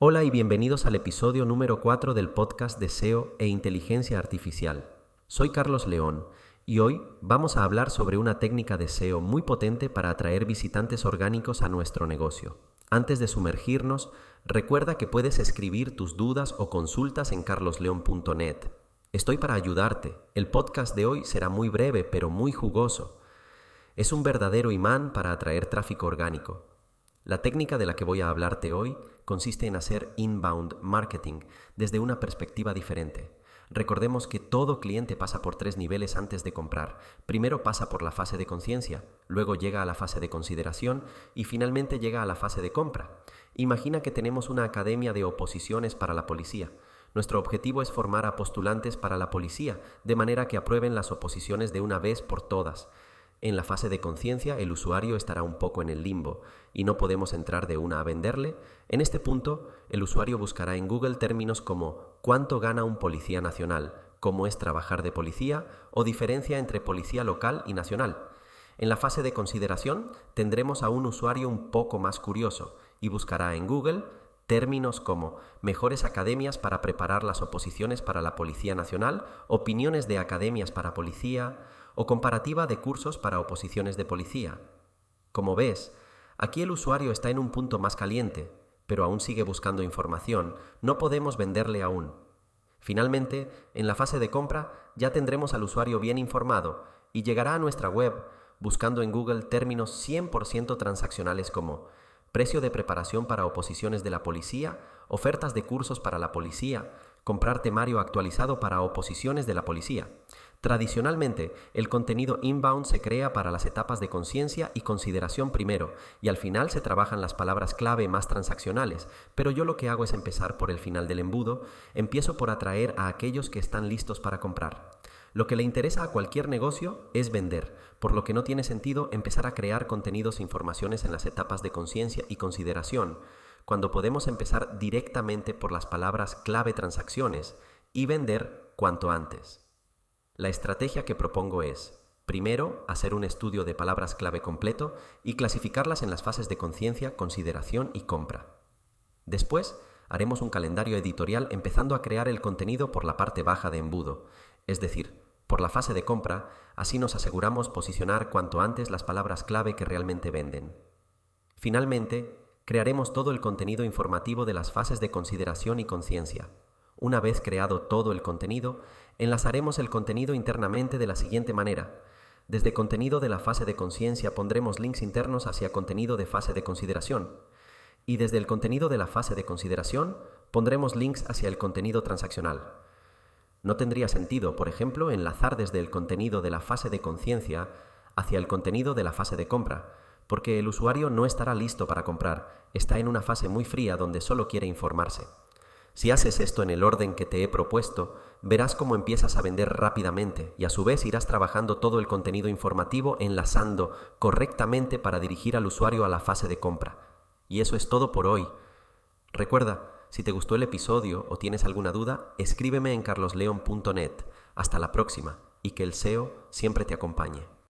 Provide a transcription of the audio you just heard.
Hola y bienvenidos al episodio número 4 del podcast de SEO e Inteligencia Artificial. Soy Carlos León y hoy vamos a hablar sobre una técnica de SEO muy potente para atraer visitantes orgánicos a nuestro negocio. Antes de sumergirnos, recuerda que puedes escribir tus dudas o consultas en carlosleón.net. Estoy para ayudarte. El podcast de hoy será muy breve pero muy jugoso. Es un verdadero imán para atraer tráfico orgánico. La técnica de la que voy a hablarte hoy consiste en hacer inbound marketing desde una perspectiva diferente. Recordemos que todo cliente pasa por tres niveles antes de comprar. Primero pasa por la fase de conciencia, luego llega a la fase de consideración y finalmente llega a la fase de compra. Imagina que tenemos una academia de oposiciones para la policía. Nuestro objetivo es formar a postulantes para la policía, de manera que aprueben las oposiciones de una vez por todas. En la fase de conciencia el usuario estará un poco en el limbo y no podemos entrar de una a venderle. En este punto el usuario buscará en Google términos como cuánto gana un policía nacional, cómo es trabajar de policía o diferencia entre policía local y nacional. En la fase de consideración tendremos a un usuario un poco más curioso y buscará en Google términos como mejores academias para preparar las oposiciones para la Policía Nacional, opiniones de academias para policía, o comparativa de cursos para oposiciones de policía. Como ves, aquí el usuario está en un punto más caliente, pero aún sigue buscando información, no podemos venderle aún. Finalmente, en la fase de compra ya tendremos al usuario bien informado y llegará a nuestra web buscando en Google términos 100% transaccionales como precio de preparación para oposiciones de la policía, ofertas de cursos para la policía, comprar temario actualizado para oposiciones de la policía. Tradicionalmente, el contenido inbound se crea para las etapas de conciencia y consideración primero, y al final se trabajan las palabras clave más transaccionales, pero yo lo que hago es empezar por el final del embudo, empiezo por atraer a aquellos que están listos para comprar. Lo que le interesa a cualquier negocio es vender, por lo que no tiene sentido empezar a crear contenidos e informaciones en las etapas de conciencia y consideración, cuando podemos empezar directamente por las palabras clave transacciones y vender cuanto antes. La estrategia que propongo es, primero, hacer un estudio de palabras clave completo y clasificarlas en las fases de conciencia, consideración y compra. Después, haremos un calendario editorial empezando a crear el contenido por la parte baja de embudo, es decir, por la fase de compra, así nos aseguramos posicionar cuanto antes las palabras clave que realmente venden. Finalmente, crearemos todo el contenido informativo de las fases de consideración y conciencia. Una vez creado todo el contenido, enlazaremos el contenido internamente de la siguiente manera. Desde contenido de la fase de conciencia pondremos links internos hacia contenido de fase de consideración. Y desde el contenido de la fase de consideración pondremos links hacia el contenido transaccional. No tendría sentido, por ejemplo, enlazar desde el contenido de la fase de conciencia hacia el contenido de la fase de compra, porque el usuario no estará listo para comprar, está en una fase muy fría donde solo quiere informarse. Si haces esto en el orden que te he propuesto, verás cómo empiezas a vender rápidamente y a su vez irás trabajando todo el contenido informativo enlazando correctamente para dirigir al usuario a la fase de compra. Y eso es todo por hoy. Recuerda, si te gustó el episodio o tienes alguna duda, escríbeme en carlosleon.net. Hasta la próxima y que el SEO siempre te acompañe.